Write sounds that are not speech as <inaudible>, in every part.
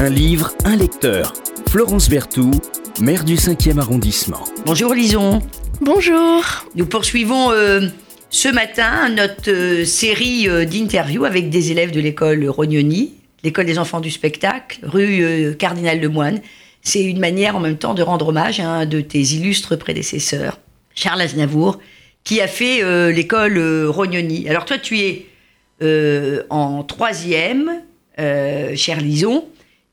Un livre, un lecteur. Florence Berthoud, maire du 5e arrondissement. Bonjour Lison. Bonjour. Nous poursuivons euh, ce matin notre euh, série euh, d'interviews avec des élèves de l'école Rognoni, l'école des enfants du spectacle, rue euh, Cardinal de Moine. C'est une manière en même temps de rendre hommage à un de tes illustres prédécesseurs, Charles Aznavour, qui a fait euh, l'école euh, Rognoni. Alors toi, tu es euh, en troisième, euh, cher Lison,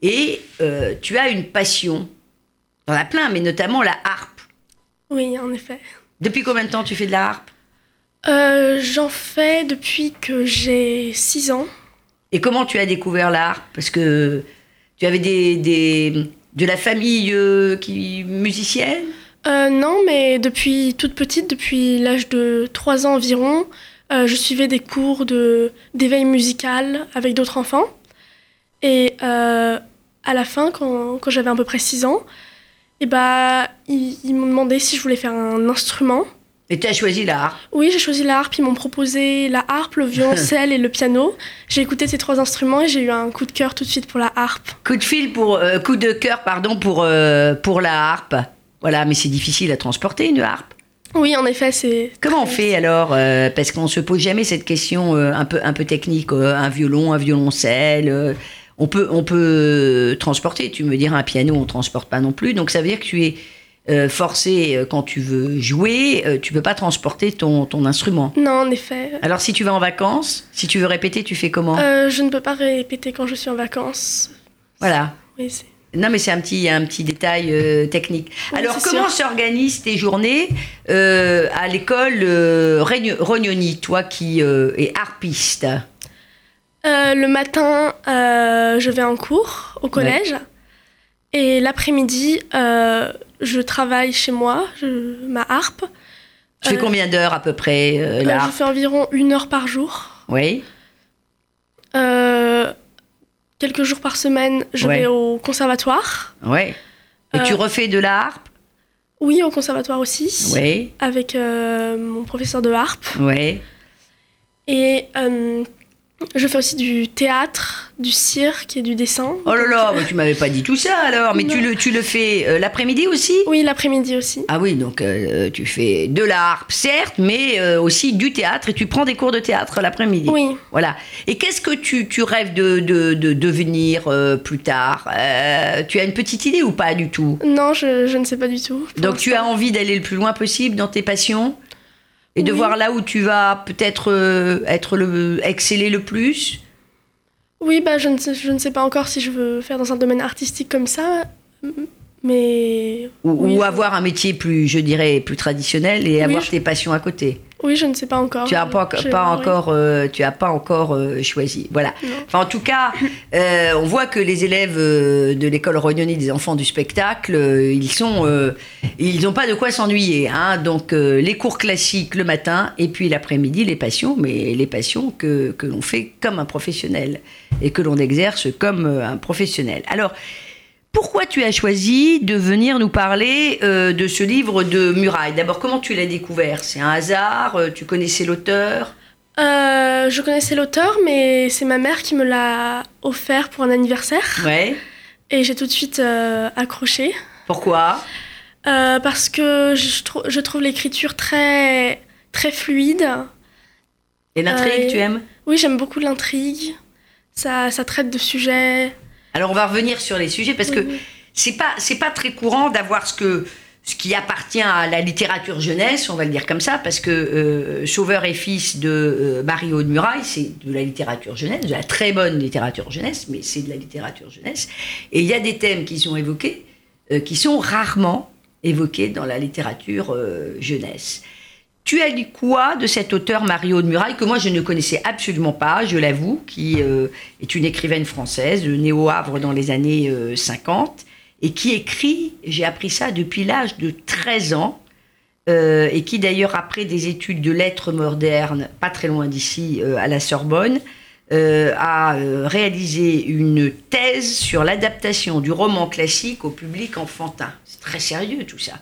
et euh, tu as une passion. T'en as plein, mais notamment la harpe. Oui, en effet. Depuis combien de temps tu fais de la harpe? Euh, J'en fais depuis que j'ai 6 ans. Et comment tu as découvert la harpe? Parce que tu avais des, des- de la famille euh, qui musicienne? Euh, non, mais depuis toute petite, depuis l'âge de 3 ans environ, je suivais des cours de- d'éveil musical avec d'autres enfants. Et euh, à la fin, quand, quand j'avais à peu près 6 ans, et bah, ils, ils m'ont demandé si je voulais faire un instrument. Et tu as choisi la harpe. Oui, j'ai choisi la harpe. Ils m'ont proposé la harpe, le violoncelle et le piano. <laughs> J'ai écouté ces trois instruments et j'ai eu un coup de cœur tout de suite pour la harpe. Coup de fil pour euh, coup de cœur pardon pour euh, pour la harpe. Voilà, mais c'est difficile à transporter une harpe. Oui, en effet, c'est. Comment on fait alors euh, Parce qu'on se pose jamais cette question un peu un peu technique. un violon, un violoncelle. Euh, on peut on peut transporter. Tu me diras un piano, on transporte pas non plus. Donc ça veut dire que tu es euh, forcé euh, quand tu veux jouer, euh, tu peux pas transporter ton ton instrument. Non, en effet. Alors si tu vas en vacances, si tu veux répéter, tu fais comment? Euh, je ne peux pas répéter quand je suis en vacances. Voilà. Oui. Non, mais c'est un petit, un petit détail euh, technique. Oui, Alors, comment s'organisent tes journées euh, à l'école euh, Rognoni, toi qui euh, es harpiste? Euh, le matin, euh, je vais en cours au collège. Et l'après-midi, euh, je travaille chez moi, je- ma harpe. Tu fais combien d'heures à peu près la je fais environ une heure par jour. Oui. Quelques jours par semaine, je Ouais. vais au conservatoire. Oui. Et tu refais de la harpe Oui, au conservatoire aussi. Oui. Avec mon professeur de harpe. Oui. Et je fais aussi du théâtre, du cirque et du dessin. Oh là là, mais tu m'avais pas dit tout ça alors. Mais tu le, tu le fais euh, l'après-midi aussi? Oui, l'après-midi aussi. Ah oui, donc euh, tu fais de la harpe, certes, mais euh, aussi du théâtre et tu prends des cours de théâtre l'après-midi. Oui. Voilà. Et qu'est-ce que tu, tu rêves de, de, de devenir plus tard? Tu as une petite idée ou pas du tout? Non, je, je ne sais pas du tout. Donc tu as envie d'aller le plus loin possible dans tes passions? Et de Oui. voir là où tu vas peut-être euh, être le exceller le plus. Oui, bah, je, ne sais, je ne sais pas encore si je veux faire dans un domaine artistique comme ça. Mais. Ou, oui, ou je- avoir un métier plus, je dirais, plus traditionnel et avoir je- tes passions à côté. Oui, je ne sais pas encore. Tu n'as pas, encore, euh, tu as pas encore euh, choisi. Voilà. Non. Enfin, en tout cas, euh, on voit que les élèves de l'école Rognoni des enfants du spectacle, ils sont, ils n'ont pas de quoi s'ennuyer. Hein. Donc, les cours classiques le matin et puis l'après-midi, les passions, mais les passions que, que l'on fait comme un professionnel et que l'on exerce comme un professionnel. Alors, pourquoi tu as choisi de venir nous parler euh, de ce livre de Muraille? D'abord, comment tu l'as découvert? C'est un hasard? Euh, Tu connaissais l'auteur? Euh, je connaissais l'auteur, mais c'est ma mère qui me l'a offert pour un anniversaire. Ouais. Et j'ai tout de suite euh, accroché. Pourquoi? Parce que je, trou- je trouve l'écriture très, très fluide. Et l'intrigue, tu aimes? Oui, j'aime beaucoup l'intrigue. Ça, ça traite de sujets. Alors, on va revenir sur les sujets parce que c'est pas c'est pas très courant d'avoir ce que ce qui appartient à la littérature jeunesse, on va le dire comme ça, parce que euh, Sauveur et fils de euh, Mario de Muraille, c'est de la littérature jeunesse, de la très bonne littérature jeunesse, mais c'est de la littérature jeunesse. Et il y a des thèmes qui sont évoqués, euh, qui sont rarement évoqués dans la littérature euh, jeunesse. Tu as lu quoi de cet auteur Mario de Muraille que moi je ne connaissais absolument pas, je l'avoue, qui euh, est une écrivaine française, née au Havre dans les années euh, 50, et qui écrit, j'ai appris ça depuis l'âge de 13 ans, euh, et qui d'ailleurs après des études de lettres modernes, pas très loin d'ici, euh, à la Sorbonne, euh, a euh, réalisé une thèse sur l'adaptation du roman classique au public enfantin. C'est très sérieux tout ça.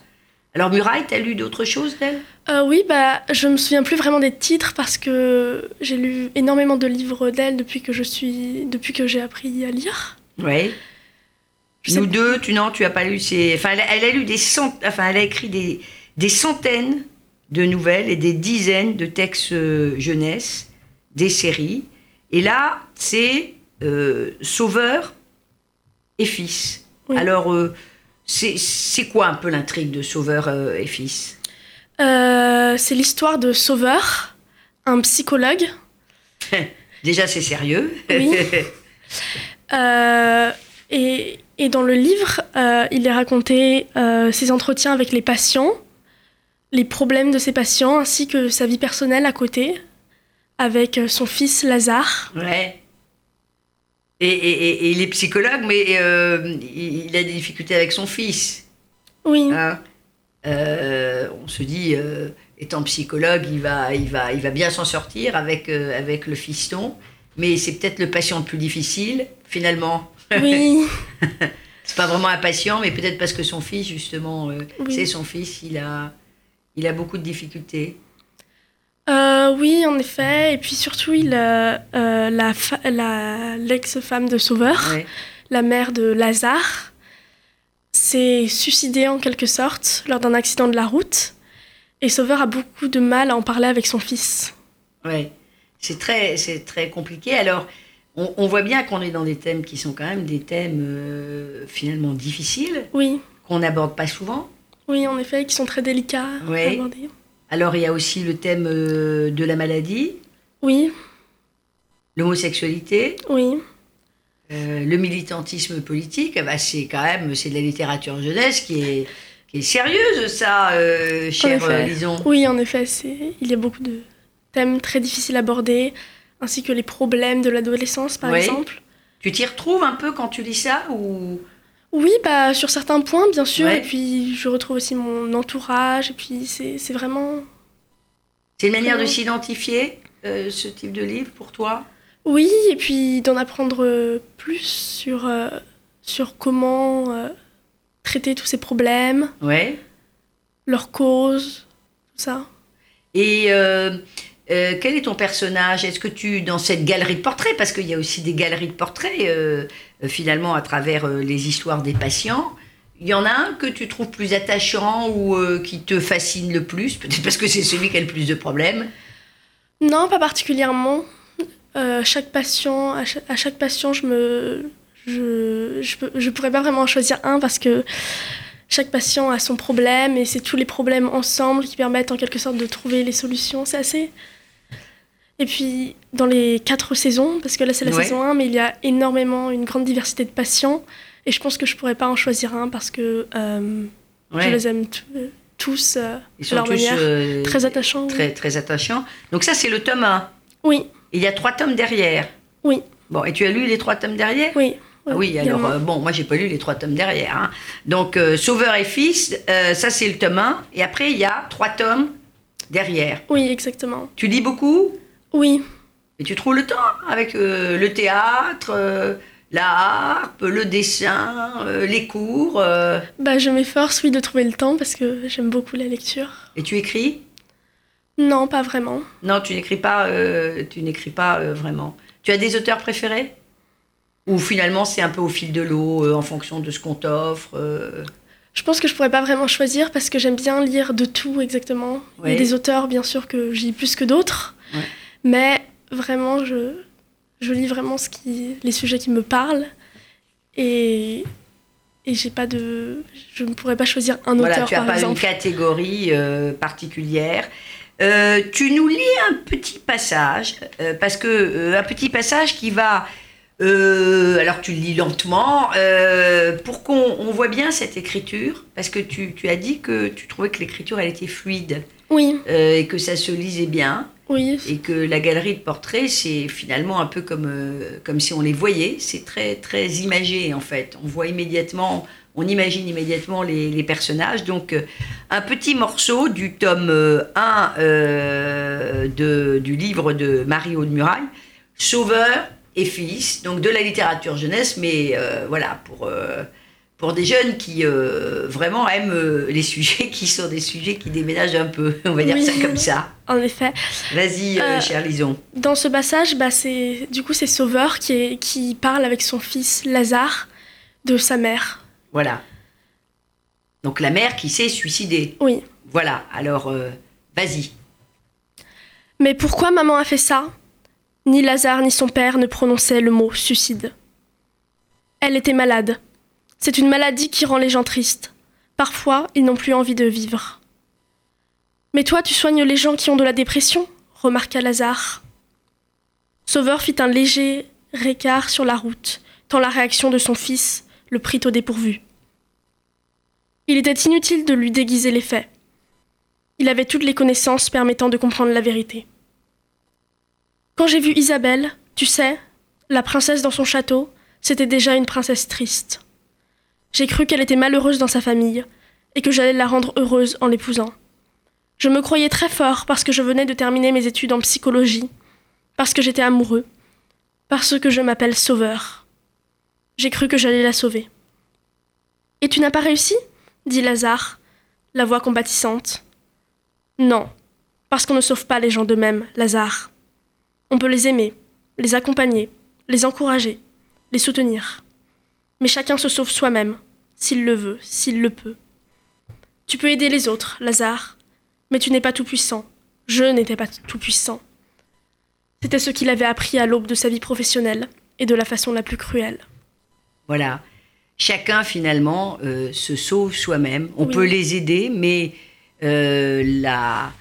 Alors Muraille, t'as lu d'autres choses d'elle Euh, oui, bah, je me souviens plus vraiment des titres parce que j'ai lu énormément de livres d'elle depuis que je suis, depuis que j'ai appris à lire. Oui. Je Nous deux, tu non, tu as pas lu. C'est, enfin, elle, a- elle a lu des cent, enfin, elle a écrit des, des centaines de nouvelles et des dizaines de textes euh, jeunesse, des séries. Et là, c'est euh, Sauveur et Fils. Oui. Alors, euh, c'est, quoi un peu l'intrigue de Sauveur euh, et Fils? Euh, c'est l'histoire de Sauveur, un psychologue. <laughs> Déjà, c'est sérieux. Oui. <laughs> Euh, et, et dans le livre, il est raconté ses entretiens avec les patients, les problèmes de ses patients, ainsi que sa vie personnelle à côté, avec son fils Lazare. Ouais. Et, et- et- et il est psychologue, mais euh, il a des difficultés avec son fils. Oui, hein? Euh, on se dit, euh, étant psychologue, il va, il va, il va bien s'en sortir avec, avec le fiston. Mais c'est peut-être le patient le plus difficile, finalement. oui, <laughs> C'est pas vraiment un patient, mais peut-être parce que son fils, justement, Oui. c'est son fils, il a, il a beaucoup de difficultés. Euh, oui, en effet. Et puis surtout, il, euh, euh, la l'ex-femme de Sauveur, Ouais. la mère de Lazare, s'est suicidée en quelque sorte lors d'un accident de la route. Et Sauveur a beaucoup de mal à en parler avec son fils. Ouais, c'est très, c'est très compliqué. Alors, on, on voit bien qu'on est dans des thèmes qui sont quand même des thèmes euh, finalement difficiles, Oui, qu'on n'aborde pas souvent. oui, en effet, qui sont très délicats Oui. à aborder. Alors, il y a aussi le thème euh, de la maladie, Oui, l'homosexualité, oui, euh, le militantisme politique. Ah bah, c'est quand même, c'est de la littérature jeunesse qui est, qui est sérieuse, ça, euh, cher effet. euh, Lison. oui, en effet, c'est... il y a beaucoup de thèmes très difficiles à aborder, ainsi que les problèmes de l'adolescence, par Oui. exemple. Tu t'y retrouves un peu quand tu lis ça ou Oui, bah, sur certains points, bien sûr, Ouais. et puis je retrouve aussi mon entourage, et puis c'est, vraiment... c'est une manière de s'identifier, euh, ce type de livre, pour toi? Oui, et puis d'en apprendre euh, plus sur, euh, sur comment euh, traiter tous ces problèmes, Ouais. leurs causes, tout ça. Et euh, quel est ton personnage? Est-ce que tu, dans cette galerie de portraits, parce qu'il y a aussi des galeries de portraits, euh, euh, finalement, à travers les histoires des patients, il y en a un que tu trouves plus attachant ou qui te fascine le plus? Peut-être parce que c'est celui qui a le plus de problèmes. Non, pas particulièrement. Chaque patient, à chaque, patient, je me, je, je, je pourrais pas vraiment en choisir un parce que chaque patient a son problème et c'est tous les problèmes ensemble qui permettent en quelque sorte de trouver les solutions. C'est assez. Et puis dans les quatre saisons, parce que là c'est la Ouais. saison 1, mais il y a énormément une grande diversité de patients et je pense que je pourrais pas en choisir un parce que euh, je les aime euh, tous euh, Ils de sont leur tous manière. euh, Très attachants. oui. très, très attachants. Donc ça, c'est le tome 1. Oui, Il y a trois tomes derrière. Oui. Bon, et tu as lu les trois tomes derrière? Oui. Ah oui, alors euh, bon, moi j'ai pas lu les trois tomes derrière. hein. Donc euh, Sauveur et Fils, euh, ça c'est le tome 1. Et après il y a trois tomes derrière. Oui, exactement. Tu lis beaucoup? Oui, et tu trouves le temps avec euh, le théâtre, la harpe, le dessin, les cours. bah, je m'efforce, oui, de trouver le temps parce que j'aime beaucoup la lecture. et tu écris? Non, pas vraiment. Non, tu n'écris pas. tu n'écris pas vraiment. Tu as des auteurs préférés? Ou finalement c'est un peu au fil de l'eau, euh, en fonction de ce qu'on t'offre. euh, Je pense que je pourrais pas vraiment choisir parce que j'aime bien lire de tout exactement. Il y a des auteurs, bien sûr, que je lis plus que d'autres. Ouais. Mais vraiment, je, je lis vraiment ce qui, les sujets qui me parlent. Et, et j'ai pas de. Je ne pourrais pas choisir un Voilà, auteur, tu n'as par pas exemple. une catégorie euh, particulière. Euh, tu nous lis un petit passage, euh, parce que un petit passage qui va, euh, alors tu le lis lentement, euh, pour qu'on on voit bien cette écriture, parce que tu, tu as dit que tu trouvais que l'écriture elle était fluide. Oui, euh, et que ça se lisait bien, oui. et que la galerie de portraits c'est finalement un peu comme comme si on les voyait, c'est très très imagé en fait, on voit immédiatement on imagine immédiatement les, les personnages. Donc, un petit morceau du tome euh, 1 euh, de, du livre de Marie-Aude Muraille, Sauveur et Fils, donc de la littérature jeunesse, mais euh, voilà, pour, euh, pour des jeunes qui euh, vraiment aiment les <laughs> sujets qui sont des sujets qui déménagent un peu, on va dire ça comme ça. En effet. Vas-y, cher Lison. Dans ce passage, bah, c'est du coup c'est Sauveur qui, est, qui parle avec son fils Lazare de sa mère. Voilà. Donc la mère qui s'est suicidée. Oui. Voilà, alors euh, vas-y. Mais pourquoi maman a fait ça? Ni Lazare ni son père ne prononçaient le mot suicide. Elle était malade. C'est une maladie qui rend les gens tristes. Parfois, ils n'ont plus envie de vivre. Mais toi, tu soignes les gens qui ont de la dépression remarqua Lazare. Sauveur fit un léger récart sur la route, tant la réaction de son fils le prit au dépourvu. Il était inutile de lui déguiser les faits. Il avait toutes les connaissances permettant de comprendre la vérité. Quand j'ai vu Isabelle, tu sais, la princesse dans son château, c'était déjà une princesse triste. J'ai cru qu'elle était malheureuse dans sa famille, et que j'allais la rendre heureuse en l'épousant. Je me croyais très fort parce que je venais de terminer mes études en psychologie, parce que j'étais amoureux, parce que je m'appelle Sauveur. J'ai cru que j'allais la sauver. Et tu n'as pas réussi? dit Lazare, la voix compatissante. Non, parce qu'on ne sauve pas les gens d'eux-mêmes, Lazare. On peut les aimer, les accompagner, les encourager, les soutenir. Mais chacun se sauve soi-même, s'il le veut, s'il le peut. Tu peux aider les autres, Lazare, mais tu n'es pas tout-puissant. Je n'étais pas tout-puissant. C'était ce qu'il avait appris à l'aube de sa vie professionnelle, et de la façon la plus cruelle. Voilà. Chacun, finalement, euh, se sauve soi-même. On Oui. peut les aider, mais euh, la-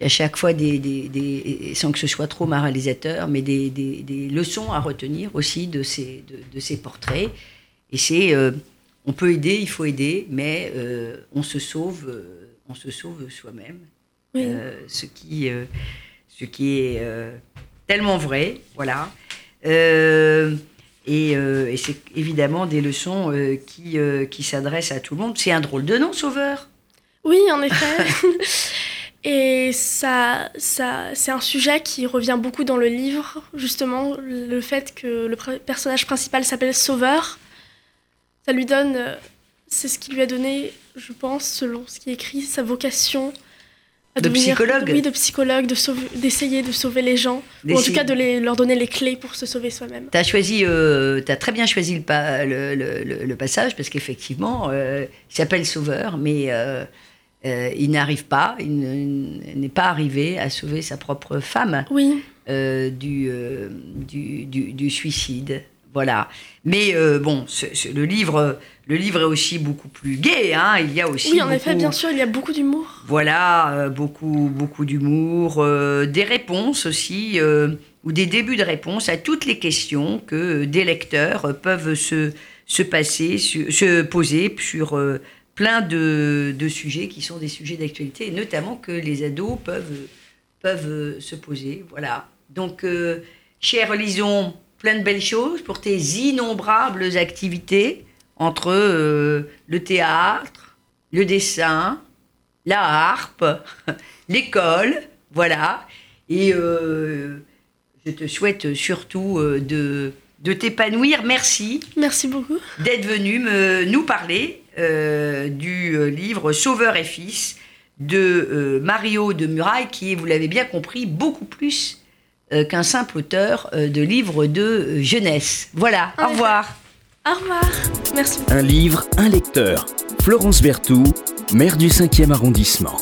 à chaque fois des, des- des- sans que ce soit trop moralisateur, mais des, des- leçons à retenir aussi de ces, de, de ces portraits. Et c'est, euh, on peut aider, il faut aider, mais euh, on se sauve, euh, on se sauve soi-même. Oui. Ce qui, ce qui est tellement vrai, voilà. Et, et c'est évidemment des leçons qui, qui s'adressent à tout le monde. C'est un drôle de nom, Sauveur. Oui, en effet. <laughs> Et ça, ça, c'est un sujet qui revient beaucoup dans le livre, justement, le fait que le personnage principal s'appelle Sauveur. Ça lui donne, euh, c'est ce qui lui a donné, je pense, selon ce qui est écrit, sa vocation. à De psychologue. Oui, de psychologue, d'essayer de sauver les gens, ou en tout cas de les- leur donner les clés pour se sauver soi-même. Tu as choisi, euh, très bien choisi le, pa- le, le- le- le passage parce qu'effectivement, euh, il s'appelle Sauveur, mais euh, euh, il n'arrive pas, il ne- il n'est pas arrivé à sauver sa propre femme Oui, euh, du, euh, du, du- du suicide. Voilà. Mais bon, ce- ce- le, livre, le livre est aussi beaucoup plus gai. Hein. Il y a aussi oui, en effet, bien sûr, il y a beaucoup d'humour. Voilà, beaucoup, beaucoup d'humour, des réponses aussi, ou des débuts de réponses à toutes les questions que des lecteurs peuvent se, se passer, se poser sur plein de, de sujets qui sont des sujets d'actualité, et notamment que les ados peuvent, peuvent euh, se poser. Voilà. Donc, euh, chers, lisons plein de belles choses pour tes innombrables activités entre euh, le théâtre, le dessin, la harpe, <laughs> l'école, voilà. Et euh, je te souhaite surtout de, de t'épanouir. Merci Merci beaucoup. d'être venu me, nous parler euh, du euh, livre Sauveur et Fils de euh, Mario de Muraille, qui est, vous l'avez bien compris, beaucoup plus euh, qu'un simple auteur euh, de livres de euh, jeunesse. Voilà, En au revoir. Au revoir. Merci beaucoup. Un livre, un lecteur. Florence Berthoud, maire du 5e arrondissement.